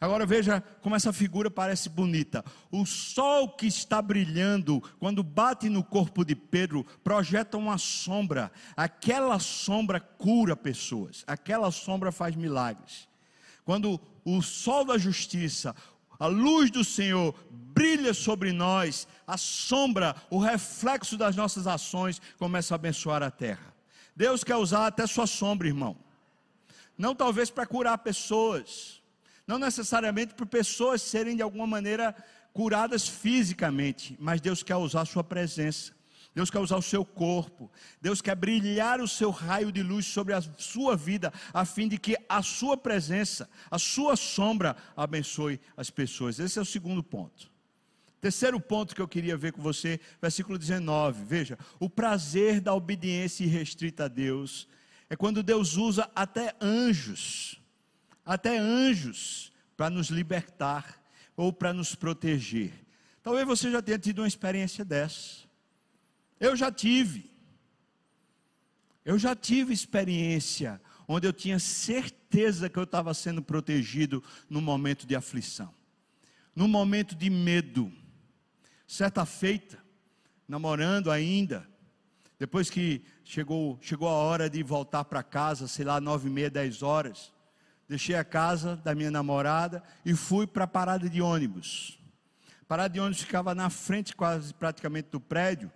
Agora veja como essa figura parece bonita. O sol que está brilhando, quando bate no corpo de Pedro, projeta uma sombra. Aquela sombra cura pessoas, aquela sombra faz milagres. Quando o sol da justiça, a luz do Senhor brilha sobre nós, a sombra, o reflexo das nossas ações começa a abençoar a terra. Deus quer usar até sua sombra, irmão. Não talvez para curar pessoas, não necessariamente por pessoas serem de alguma maneira curadas fisicamente, mas Deus quer usar a sua presença. Deus quer usar o seu corpo, Deus quer brilhar o seu raio de luz sobre a sua vida, a fim de que a sua presença, a sua sombra abençoe as pessoas. Esse é o segundo ponto. Terceiro ponto que eu queria ver com você, versículo 19. Veja, o prazer da obediência irrestrita a Deus é quando Deus usa até anjos, até anjos, para nos libertar ou para nos proteger. Talvez você já tenha tido uma experiência dessa. Eu já tive. Eu já tive experiência onde eu tinha certeza que eu estava sendo protegido no momento de aflição, no momento de medo. Certa feita, namorando ainda, depois que chegou, chegou a hora de voltar para casa, sei lá, nove e meia, dez horas, deixei a casa da minha namorada e fui para a parada de ônibus. A parada de ônibus ficava na frente quase praticamente do prédio,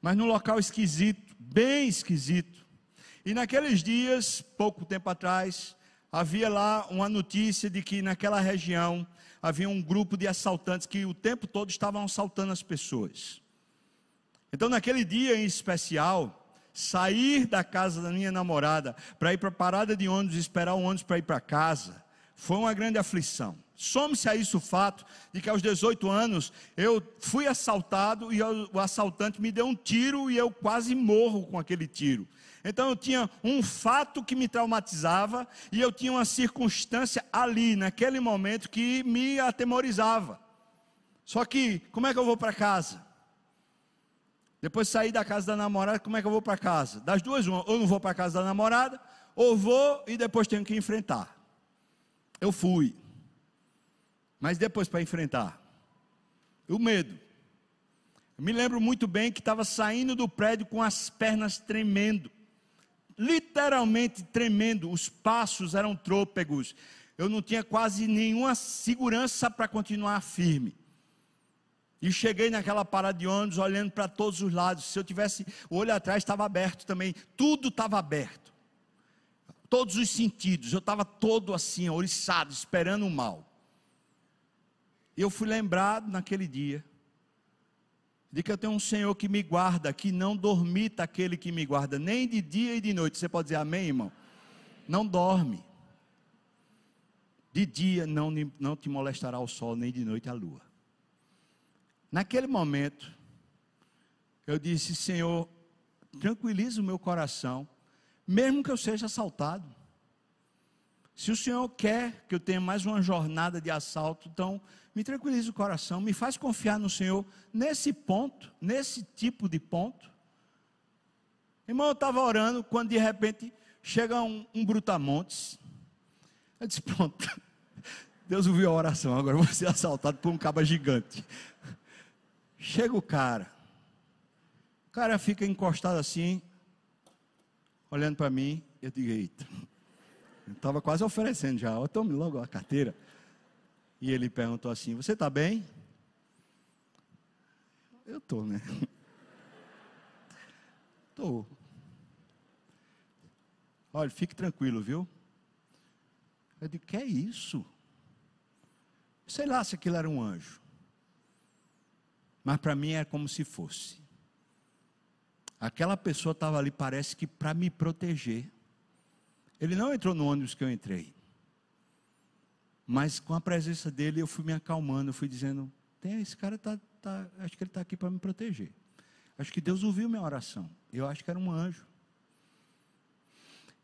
mas num local esquisito, bem esquisito. E naqueles dias, pouco tempo atrás, havia lá uma notícia de que naquela região havia um grupo de assaltantes que o tempo todo estavam assaltando as pessoas. Então, naquele dia em especial, sair da casa da minha namorada para ir para a parada de ônibus, esperar o ônibus para ir para casa, foi uma grande aflição. Some-se a isso o fato de que aos 18 anos eu fui assaltado e o assaltante me deu um tiro e eu quase morro com aquele tiro. Então eu tinha um fato que me traumatizava e eu tinha uma circunstância ali, naquele momento, que me atemorizava. Só que, como é que eu vou para casa? Depois de sair da casa da namorada, como é que eu vou para casa? Das duas, uma, ou não vou para casa da namorada, ou vou e depois tenho que enfrentar. Eu fui. Mas depois para enfrentar, o medo. Eu me lembro muito bem que estava saindo do prédio com as pernas tremendo literalmente tremendo, os passos eram trôpegos, eu não tinha quase nenhuma segurança para continuar firme. E cheguei naquela parada de ônibus olhando para todos os lados. Se eu tivesse o olho atrás, estava aberto também. Tudo estava aberto. Todos os sentidos. Eu estava todo assim, oriçado, esperando o mal. Eu fui lembrado naquele dia de que eu tenho um Senhor que me guarda, que não dormita aquele que me guarda, nem de dia e de noite. Você pode dizer amém, irmão? Não dorme. De dia não, não te molestará o sol, nem de noite a lua. Naquele momento, eu disse: Senhor, tranquiliza o meu coração, mesmo que eu seja assaltado. Se o Senhor quer que eu tenha mais uma jornada de assalto, então me tranquiliza o coração, me faz confiar no Senhor nesse ponto, nesse tipo de ponto. Irmão, eu estava orando quando de repente chega um, um brutamontes. Eu disse: Pronto, [LAUGHS] Deus ouviu a oração, agora vou ser assaltado por um caba gigante. Chega o cara, o cara fica encostado assim, olhando para mim, eu digo: Eita. Estava quase oferecendo já. Oh, tome logo a carteira. E ele perguntou assim: Você está bem? Eu estou, né? [LAUGHS] Estou. Olha, fique tranquilo, viu? Eu digo: Que é isso? Sei lá se aquilo era um anjo. Mas para mim é como se fosse. Aquela pessoa estava ali, parece que para me proteger. Ele não entrou no ônibus que eu entrei. Mas com a presença dele eu fui me acalmando, eu fui dizendo, tem esse cara tá, tá acho que ele está aqui para me proteger. Acho que Deus ouviu minha oração. Eu acho que era um anjo.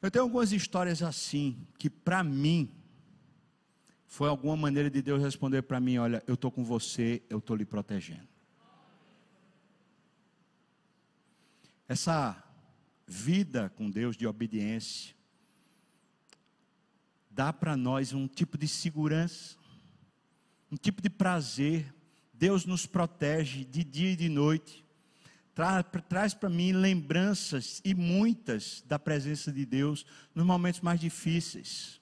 Eu tenho algumas histórias assim que para mim foi alguma maneira de Deus responder para mim, olha, eu estou com você, eu estou lhe protegendo. Essa vida com Deus de obediência dá para nós um tipo de segurança, um tipo de prazer. Deus nos protege de dia e de noite. Traz, para mim lembranças e muitas da presença de Deus nos momentos mais difíceis.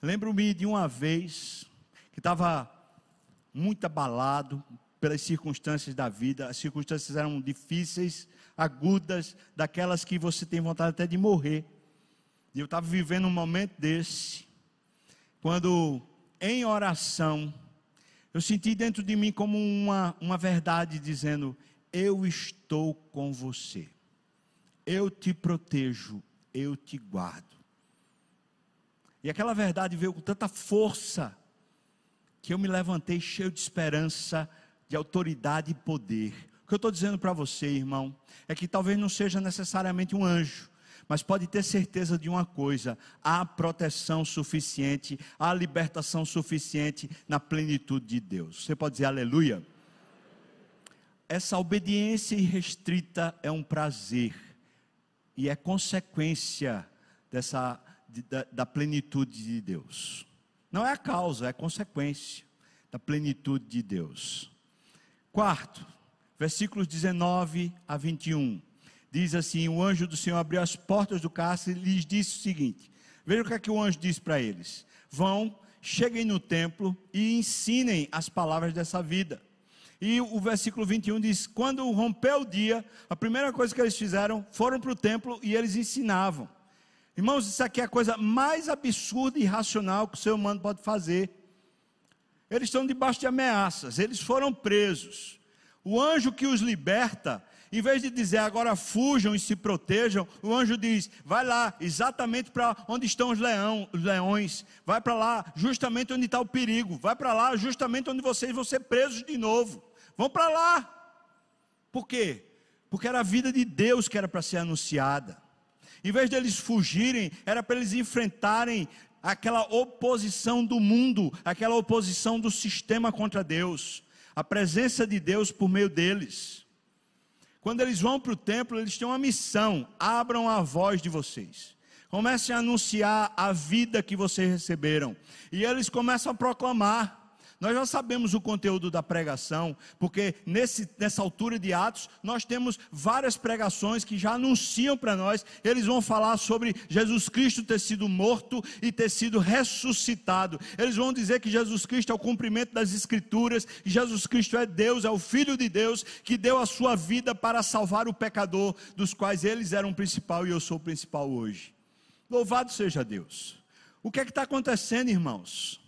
Lembro-me de uma vez que estava muito abalado pelas circunstâncias da vida, as circunstâncias eram difíceis, agudas, daquelas que você tem vontade até de morrer. E eu estava vivendo um momento desse, quando em oração, eu senti dentro de mim como uma, uma verdade dizendo: Eu estou com você, eu te protejo, eu te guardo. E aquela verdade veio com tanta força, que eu me levantei cheio de esperança, de autoridade e poder. O que eu estou dizendo para você, irmão, é que talvez não seja necessariamente um anjo, mas pode ter certeza de uma coisa: há proteção suficiente, há libertação suficiente na plenitude de Deus. Você pode dizer aleluia? Essa obediência irrestrita é um prazer e é consequência dessa da, da plenitude de Deus. Não é a causa, é a consequência da plenitude de Deus. Quarto, versículos 19 a 21 diz assim: O anjo do Senhor abriu as portas do cárcere e lhes disse o seguinte: Veja o que é que o anjo disse para eles: Vão, cheguem no templo e ensinem as palavras dessa vida. E o versículo 21 diz: Quando rompeu o dia, a primeira coisa que eles fizeram foram para o templo e eles ensinavam. Irmãos, isso aqui é a coisa mais absurda e irracional que o ser humano pode fazer. Eles estão debaixo de ameaças, eles foram presos. O anjo que os liberta em vez de dizer agora fujam e se protejam, o anjo diz: vai lá, exatamente para onde estão os, leão, os leões, vai para lá, justamente onde está o perigo, vai para lá, justamente onde vocês vão ser presos de novo. Vão para lá. Por quê? Porque era a vida de Deus que era para ser anunciada. Em vez deles fugirem, era para eles enfrentarem aquela oposição do mundo, aquela oposição do sistema contra Deus, a presença de Deus por meio deles. Quando eles vão para o templo, eles têm uma missão: abram a voz de vocês. Comecem a anunciar a vida que vocês receberam. E eles começam a proclamar. Nós já sabemos o conteúdo da pregação, porque nesse, nessa altura de Atos, nós temos várias pregações que já anunciam para nós. Eles vão falar sobre Jesus Cristo ter sido morto e ter sido ressuscitado. Eles vão dizer que Jesus Cristo é o cumprimento das Escrituras, que Jesus Cristo é Deus, é o Filho de Deus, que deu a sua vida para salvar o pecador, dos quais eles eram o principal e eu sou o principal hoje. Louvado seja Deus. O que é que está acontecendo, irmãos?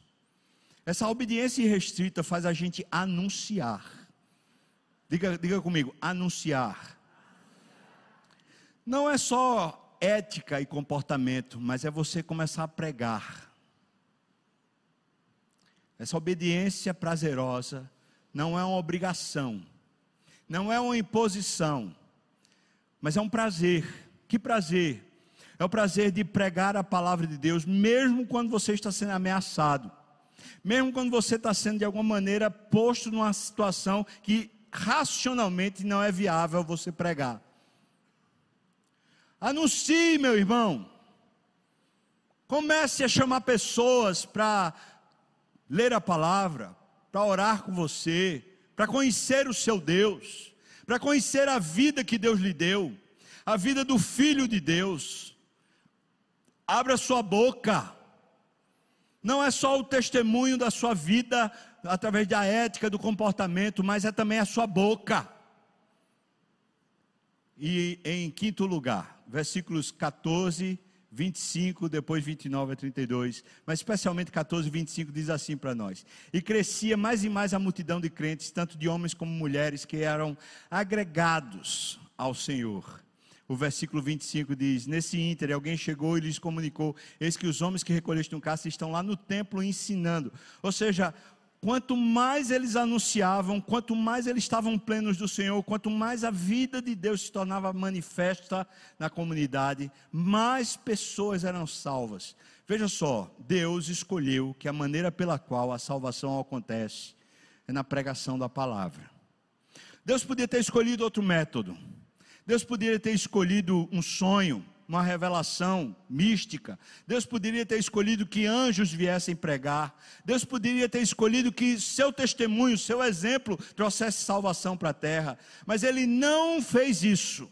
Essa obediência irrestrita faz a gente anunciar. Diga, diga comigo, anunciar. Não é só ética e comportamento, mas é você começar a pregar. Essa obediência prazerosa não é uma obrigação, não é uma imposição, mas é um prazer. Que prazer? É o prazer de pregar a palavra de Deus, mesmo quando você está sendo ameaçado mesmo quando você está sendo de alguma maneira posto numa situação que racionalmente não é viável você pregar. Anuncie, meu irmão. Comece a chamar pessoas para ler a palavra, para orar com você, para conhecer o seu Deus, para conhecer a vida que Deus lhe deu, a vida do Filho de Deus. Abra sua boca não é só o testemunho da sua vida através da ética, do comportamento, mas é também a sua boca. E em quinto lugar, versículos 14, 25, depois 29 a 32, mas especialmente 14 e 25 diz assim para nós: E crescia mais e mais a multidão de crentes, tanto de homens como mulheres, que eram agregados ao Senhor o versículo 25 diz: Nesse ínter, alguém chegou e lhes comunicou: Eis que os homens que recolheste no cárcere estão lá no templo ensinando. Ou seja, quanto mais eles anunciavam, quanto mais eles estavam plenos do Senhor, quanto mais a vida de Deus se tornava manifesta na comunidade, mais pessoas eram salvas. Veja só, Deus escolheu que a maneira pela qual a salvação acontece é na pregação da palavra. Deus podia ter escolhido outro método. Deus poderia ter escolhido um sonho, uma revelação mística. Deus poderia ter escolhido que anjos viessem pregar. Deus poderia ter escolhido que seu testemunho, seu exemplo trouxesse salvação para a terra. Mas ele não fez isso.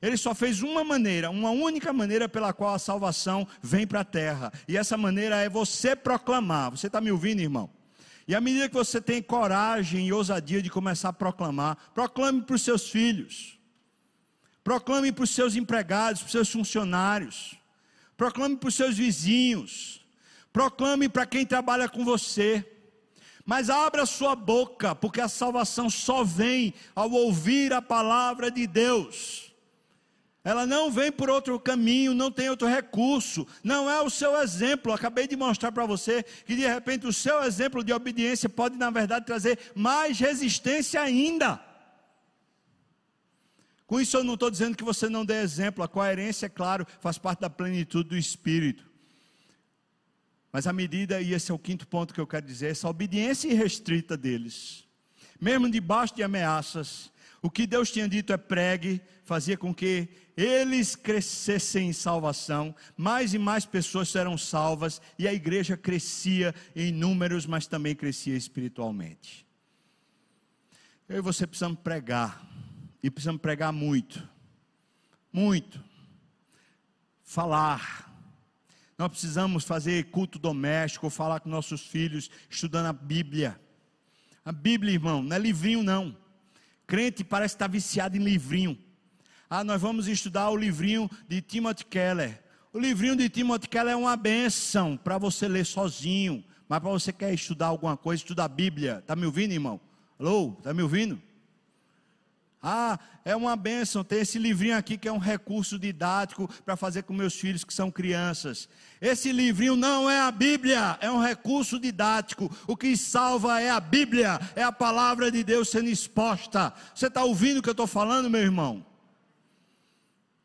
Ele só fez uma maneira, uma única maneira pela qual a salvação vem para a terra. E essa maneira é você proclamar. Você está me ouvindo, irmão? E à medida que você tem coragem e ousadia de começar a proclamar, proclame para os seus filhos. Proclame para os seus empregados, para os seus funcionários. Proclame para os seus vizinhos. Proclame para quem trabalha com você. Mas abra sua boca, porque a salvação só vem ao ouvir a palavra de Deus. Ela não vem por outro caminho, não tem outro recurso, não é o seu exemplo. Acabei de mostrar para você que de repente o seu exemplo de obediência pode, na verdade, trazer mais resistência ainda. Com isso, eu não estou dizendo que você não dê exemplo, a coerência, é claro, faz parte da plenitude do Espírito. Mas a medida, e esse é o quinto ponto que eu quero dizer, essa obediência irrestrita deles, mesmo debaixo de ameaças, o que Deus tinha dito é pregue, fazia com que eles crescessem em salvação, mais e mais pessoas serão salvas, e a igreja crescia em números, mas também crescia espiritualmente. Eu e você precisamos pregar, e precisamos pregar muito, muito, falar. Nós precisamos fazer culto doméstico, falar com nossos filhos, estudando a Bíblia. A Bíblia, irmão, não é livrinho, não. Crente parece estar viciado em livrinho. Ah, nós vamos estudar o livrinho de Timothy Keller. O livrinho de Timothy Keller é uma benção para você ler sozinho. Mas para você quer estudar alguma coisa, estudar a Bíblia. Está me ouvindo, irmão? Alô? Está me ouvindo? Ah, é uma bênção ter esse livrinho aqui que é um recurso didático para fazer com meus filhos que são crianças. Esse livrinho não é a Bíblia, é um recurso didático. O que salva é a Bíblia, é a palavra de Deus sendo exposta. Você está ouvindo o que eu estou falando, meu irmão?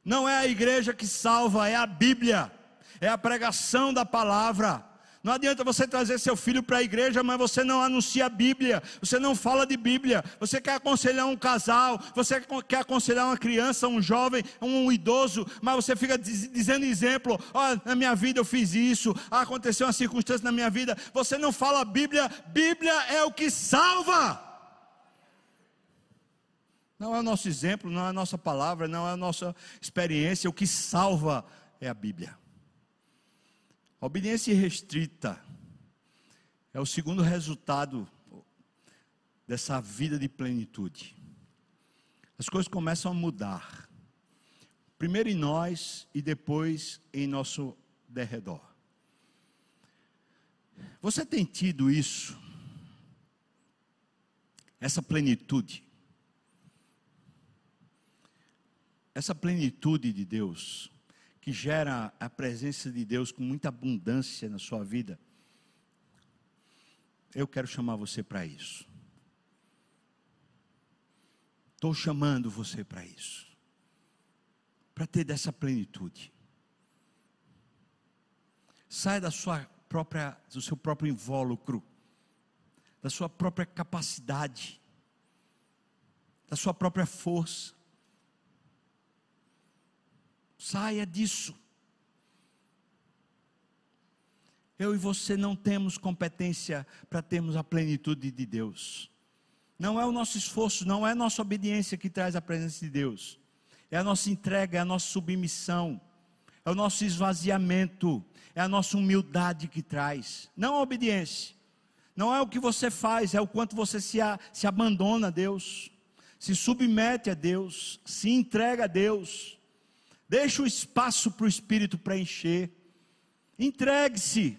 Não é a igreja que salva, é a Bíblia, é a pregação da palavra. Não adianta você trazer seu filho para a igreja, mas você não anuncia a Bíblia, você não fala de Bíblia. Você quer aconselhar um casal, você quer aconselhar uma criança, um jovem, um idoso, mas você fica dizendo exemplo: ó, oh, na minha vida eu fiz isso, aconteceu uma circunstância na minha vida. Você não fala a Bíblia, Bíblia é o que salva. Não é o nosso exemplo, não é a nossa palavra, não é a nossa experiência, o que salva é a Bíblia. A obediência restrita é o segundo resultado dessa vida de plenitude. As coisas começam a mudar. Primeiro em nós e depois em nosso derredor. Você tem tido isso? Essa plenitude? Essa plenitude de Deus que gera a presença de Deus com muita abundância na sua vida, eu quero chamar você para isso. Estou chamando você para isso. Para ter dessa plenitude. Sai da sua própria, do seu próprio invólucro, da sua própria capacidade, da sua própria força. Saia disso. Eu e você não temos competência para termos a plenitude de Deus. Não é o nosso esforço, não é a nossa obediência que traz a presença de Deus. É a nossa entrega, é a nossa submissão, é o nosso esvaziamento, é a nossa humildade que traz. Não a obediência. Não é o que você faz, é o quanto você se, a, se abandona a Deus, se submete a Deus, se entrega a Deus. Deixe o espaço para o Espírito preencher. Entregue-se.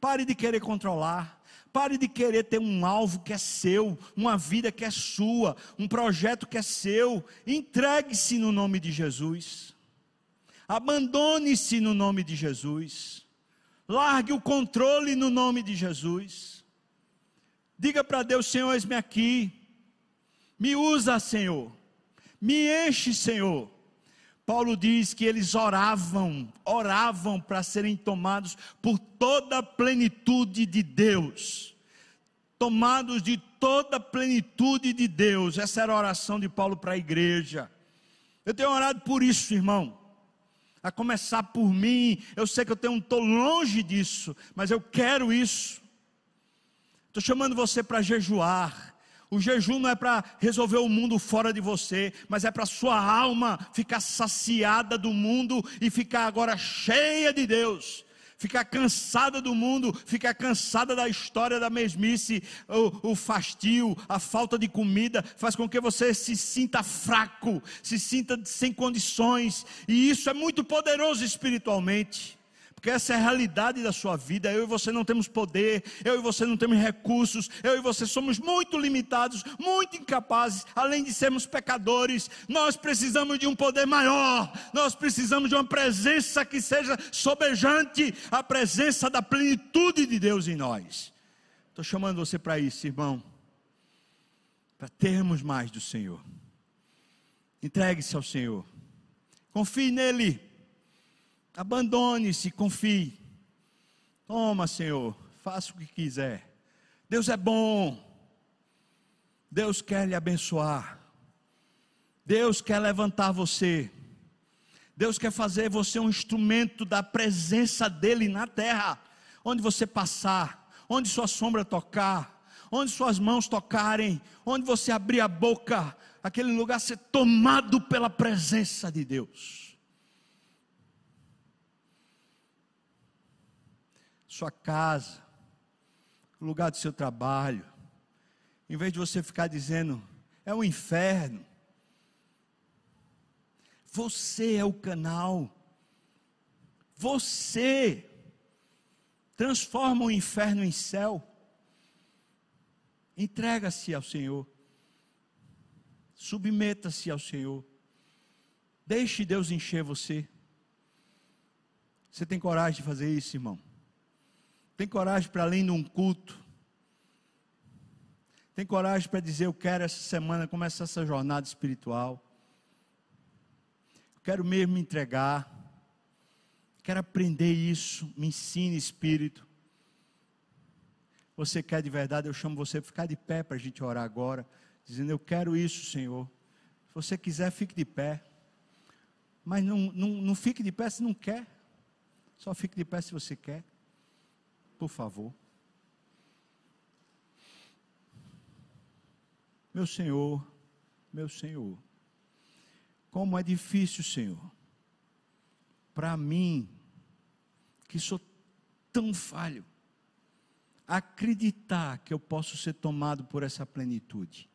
Pare de querer controlar. Pare de querer ter um alvo que é seu, uma vida que é sua, um projeto que é seu. Entregue-se no nome de Jesus. Abandone-se no nome de Jesus. Largue o controle no nome de Jesus. Diga para Deus: Senhor, eis-me aqui. Me usa, Senhor. Me enche, Senhor. Paulo diz que eles oravam, oravam para serem tomados por toda a plenitude de Deus. Tomados de toda a plenitude de Deus. Essa era a oração de Paulo para a igreja. Eu tenho orado por isso, irmão. A começar por mim, eu sei que eu estou longe disso, mas eu quero isso. Estou chamando você para jejuar, o jejum não é para resolver o mundo fora de você, mas é para sua alma ficar saciada do mundo e ficar agora cheia de Deus. Ficar cansada do mundo, ficar cansada da história da mesmice, o, o fastio, a falta de comida, faz com que você se sinta fraco, se sinta sem condições, e isso é muito poderoso espiritualmente porque essa é a realidade da sua vida. Eu e você não temos poder, eu e você não temos recursos, eu e você somos muito limitados, muito incapazes, além de sermos pecadores. Nós precisamos de um poder maior, nós precisamos de uma presença que seja sobejante a presença da plenitude de Deus em nós. Estou chamando você para isso, irmão, para termos mais do Senhor. Entregue-se ao Senhor, confie nele. Abandone-se, confie. Toma, Senhor, faça o que quiser. Deus é bom. Deus quer lhe abençoar. Deus quer levantar você. Deus quer fazer você um instrumento da presença dEle na terra. Onde você passar, onde sua sombra tocar, onde suas mãos tocarem, onde você abrir a boca, aquele lugar ser tomado pela presença de Deus. Sua casa, o lugar do seu trabalho, em vez de você ficar dizendo, é um inferno, você é o canal, você transforma o inferno em céu, entrega-se ao Senhor, submeta-se ao Senhor, deixe Deus encher você. Você tem coragem de fazer isso, irmão? Tem coragem para além de um culto? Tem coragem para dizer: Eu quero essa semana começar essa jornada espiritual. Eu quero mesmo me entregar. Quero aprender isso. Me ensine, Espírito. Você quer de verdade? Eu chamo você para ficar de pé para a gente orar agora. Dizendo: Eu quero isso, Senhor. Se você quiser, fique de pé. Mas não, não, não fique de pé se não quer. Só fique de pé se você quer por favor. Meu Senhor, meu Senhor, como é difícil, Senhor, para mim, que sou tão falho, acreditar que eu posso ser tomado por essa plenitude.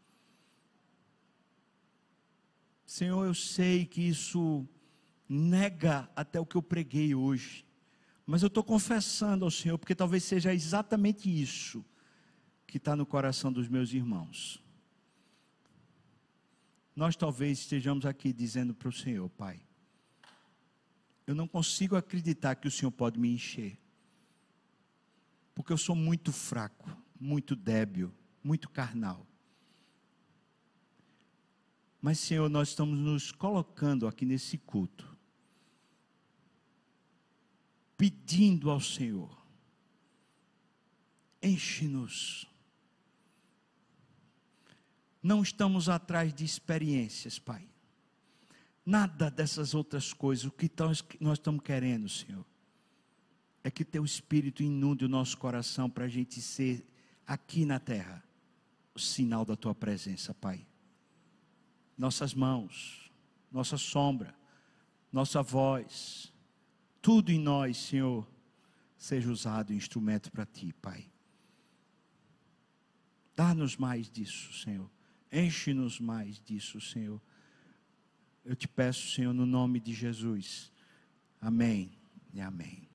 Senhor, eu sei que isso nega até o que eu preguei hoje. Mas eu estou confessando ao Senhor, porque talvez seja exatamente isso que está no coração dos meus irmãos. Nós talvez estejamos aqui dizendo para o Senhor, Pai, eu não consigo acreditar que o Senhor pode me encher, porque eu sou muito fraco, muito débil, muito carnal. Mas, Senhor, nós estamos nos colocando aqui nesse culto pedindo ao Senhor: enche-nos. Não estamos atrás de experiências, Pai. Nada dessas outras coisas. O que nós estamos querendo, Senhor, é que Teu Espírito inunde o nosso coração para a gente ser aqui na terra o sinal da Tua presença, Pai. Nossas mãos, nossa sombra, nossa voz, tudo em nós, Senhor, seja usado instrumento para Ti, Pai. Dá-nos mais disso, Senhor. Enche-nos mais disso, Senhor. Eu te peço, Senhor, no nome de Jesus. Amém e amém.